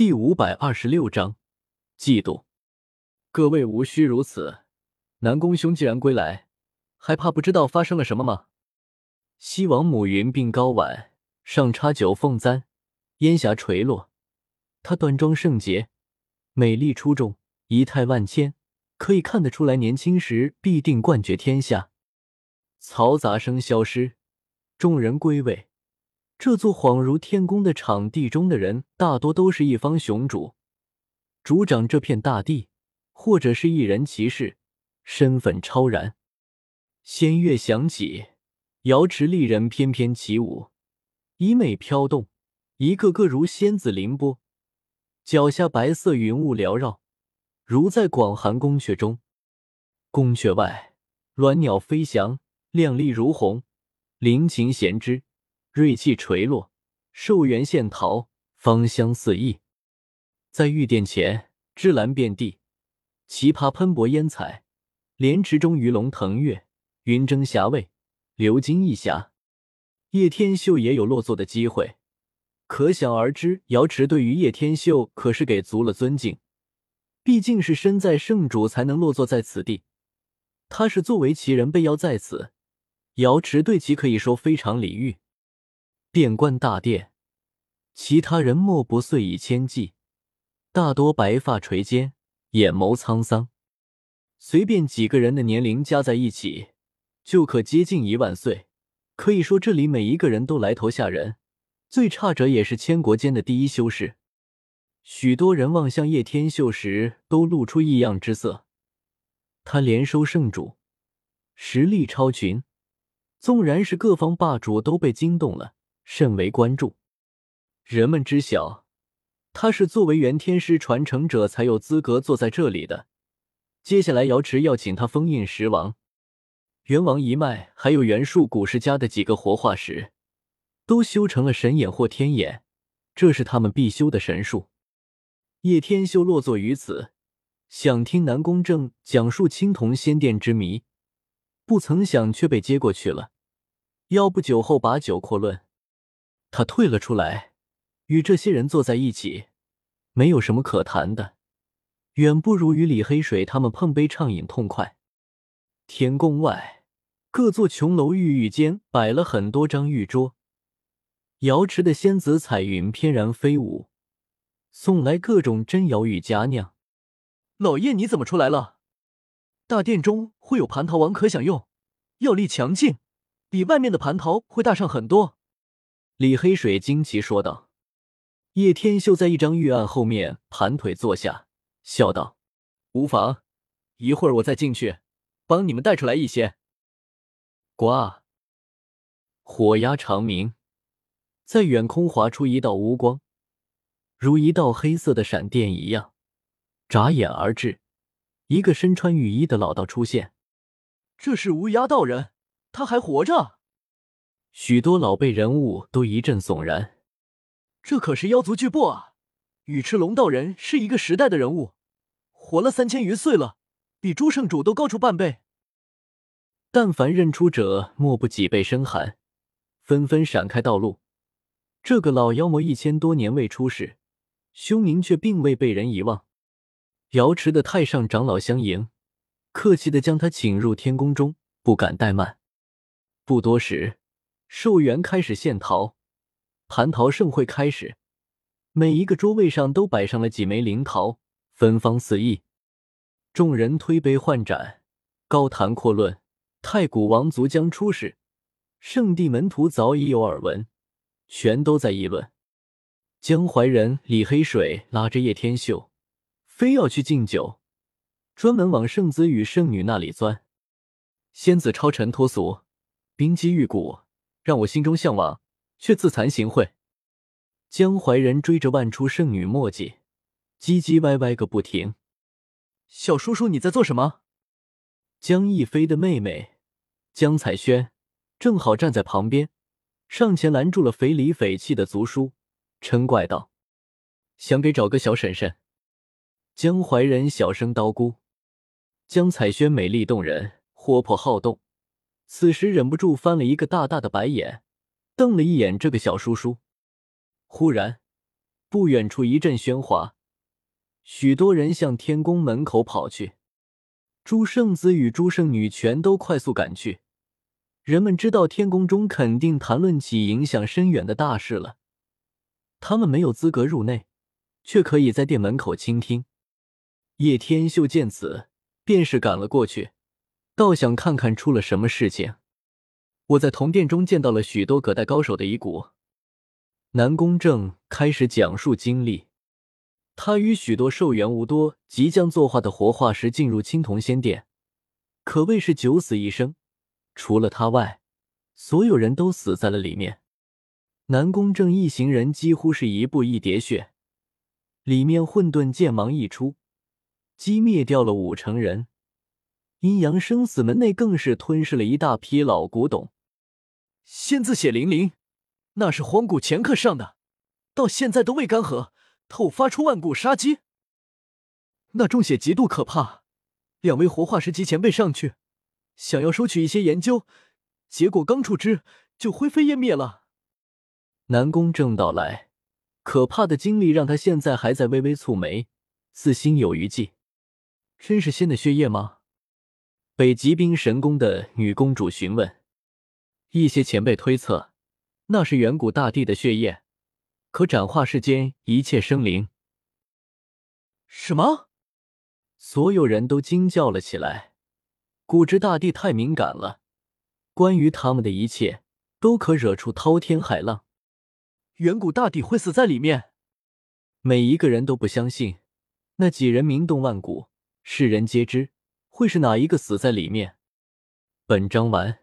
第五百二十六章，嫉妒。各位无需如此。南宫兄既然归来，还怕不知道发生了什么吗？西王母云鬓高挽，上插九凤簪，烟霞垂落。她端庄圣洁，美丽出众，仪态万千，可以看得出来，年轻时必定冠绝天下。嘈杂声消失，众人归位。这座恍如天宫的场地中的人，大多都是一方雄主，主掌这片大地，或者是一人骑士，身份超然。仙乐响起，瑶池丽人翩翩起舞，衣袂飘动，一个个如仙子凌波，脚下白色云雾缭绕，如在广寒宫阙中。宫阙外，鸾鸟飞翔，亮丽如虹，灵禽衔之。锐气垂落，寿元献桃，芳香四溢。在玉殿前，芝兰遍地，奇葩喷薄烟彩，莲池中鱼龙腾跃，云蒸霞蔚，流金溢霞。叶天秀也有落座的机会，可想而知，瑶池对于叶天秀可是给足了尊敬。毕竟是身在圣主，才能落座在此地。他是作为奇人被邀在此，瑶池对其可以说非常礼遇。遍观大殿，其他人莫不岁以千计，大多白发垂肩，眼眸沧桑。随便几个人的年龄加在一起，就可接近一万岁。可以说，这里每一个人都来头吓人，最差者也是千国间的第一修士。许多人望向叶天秀时，都露出异样之色。他连收圣主，实力超群，纵然是各方霸主都被惊动了。甚为关注，人们知晓，他是作为元天师传承者才有资格坐在这里的。接下来，瑶池要请他封印十王、元王一脉，还有元术古世家的几个活化石，都修成了神眼或天眼，这是他们必修的神术。叶天修落座于此，想听南宫正讲述青铜仙殿之谜，不曾想却被接过去了。要不酒后把酒阔论。他退了出来，与这些人坐在一起，没有什么可谈的，远不如与李黑水他们碰杯畅饮痛快。天宫外，各座琼楼玉宇间摆了很多张玉桌，瑶池的仙子彩云翩然飞舞，送来各种珍瑶与佳酿。老爷，你怎么出来了？大殿中会有蟠桃王可享用，药力强劲，比外面的蟠桃会大上很多。李黑水惊奇说道：“叶天秀在一张玉案后面盘腿坐下，笑道：‘无妨，一会儿我再进去，帮你们带出来一些。’呱，火鸦长鸣，在远空划出一道乌光，如一道黑色的闪电一样，眨眼而至。一个身穿雨衣的老道出现，这是乌鸦道人，他还活着。”许多老辈人物都一阵悚然，这可是妖族巨擘啊！羽赤龙道人是一个时代的人物，活了三千余岁了，比诸圣主都高出半倍。但凡认出者，莫不脊背生寒，纷纷闪开道路。这个老妖魔一千多年未出世，凶名却并未被人遗忘。瑶池的太上长老相迎，客气的将他请入天宫中，不敢怠慢。不多时。寿元开始献桃，蟠桃盛会开始。每一个桌位上都摆上了几枚灵桃，芬芳四溢。众人推杯换盏，高谈阔论。太古王族将出世，圣地门徒早已有耳闻，全都在议论。江淮人李黑水拉着叶天秀，非要去敬酒，专门往圣子与圣女那里钻。仙子超尘脱俗，冰肌玉骨。让我心中向往，却自惭形秽。江淮人追着万出圣女墨迹，唧唧歪歪个不停。小叔叔，你在做什么？江逸飞的妹妹江彩轩正好站在旁边，上前拦住了肥里肥气的族叔，嗔怪道：“想给找个小婶婶？”江淮人小声叨咕。江彩轩美丽动人，活泼好动。此时忍不住翻了一个大大的白眼，瞪了一眼这个小叔叔。忽然，不远处一阵喧哗，许多人向天宫门口跑去。朱圣子与朱圣女全都快速赶去。人们知道天宫中肯定谈论起影响深远的大事了。他们没有资格入内，却可以在殿门口倾听。叶天秀见此，便是赶了过去，倒想看看出了什么事情。我在铜殿中见到了许多葛代高手的遗骨。南宫正开始讲述经历。他与许多寿元无多即将作化的活化石进入青铜仙殿，可谓是九死一生。除了他外，所有人都死在了里面。南宫正一行人几乎是一步一叠血，里面混沌剑芒一出，击灭掉了五成人。阴阳生死门内更是吞噬了一大批老古董。仙字血淋淋，那是荒古前刻上的，到现在都未干涸。透发出万古杀机，那中血极度可怕。两位活化石级前辈上去，想要收取一些研究，结果刚触之就灰飞烟灭了。南宫正道来，可怕的经历让他现在还在微微蹙眉，似心有余悸。真是仙的血液吗？北极冰神宫的女公主询问。一些前辈推测，那是远古大帝的血液。可斩化世间一切生灵。什么？所有人都惊叫了起来。古之大帝太敏感了，关于他们的一切都可惹出滔天海浪。远古大帝会死在里面？每一个人都不相信，那几人名动万古，世人皆知，会是哪一个死在里面？本章完。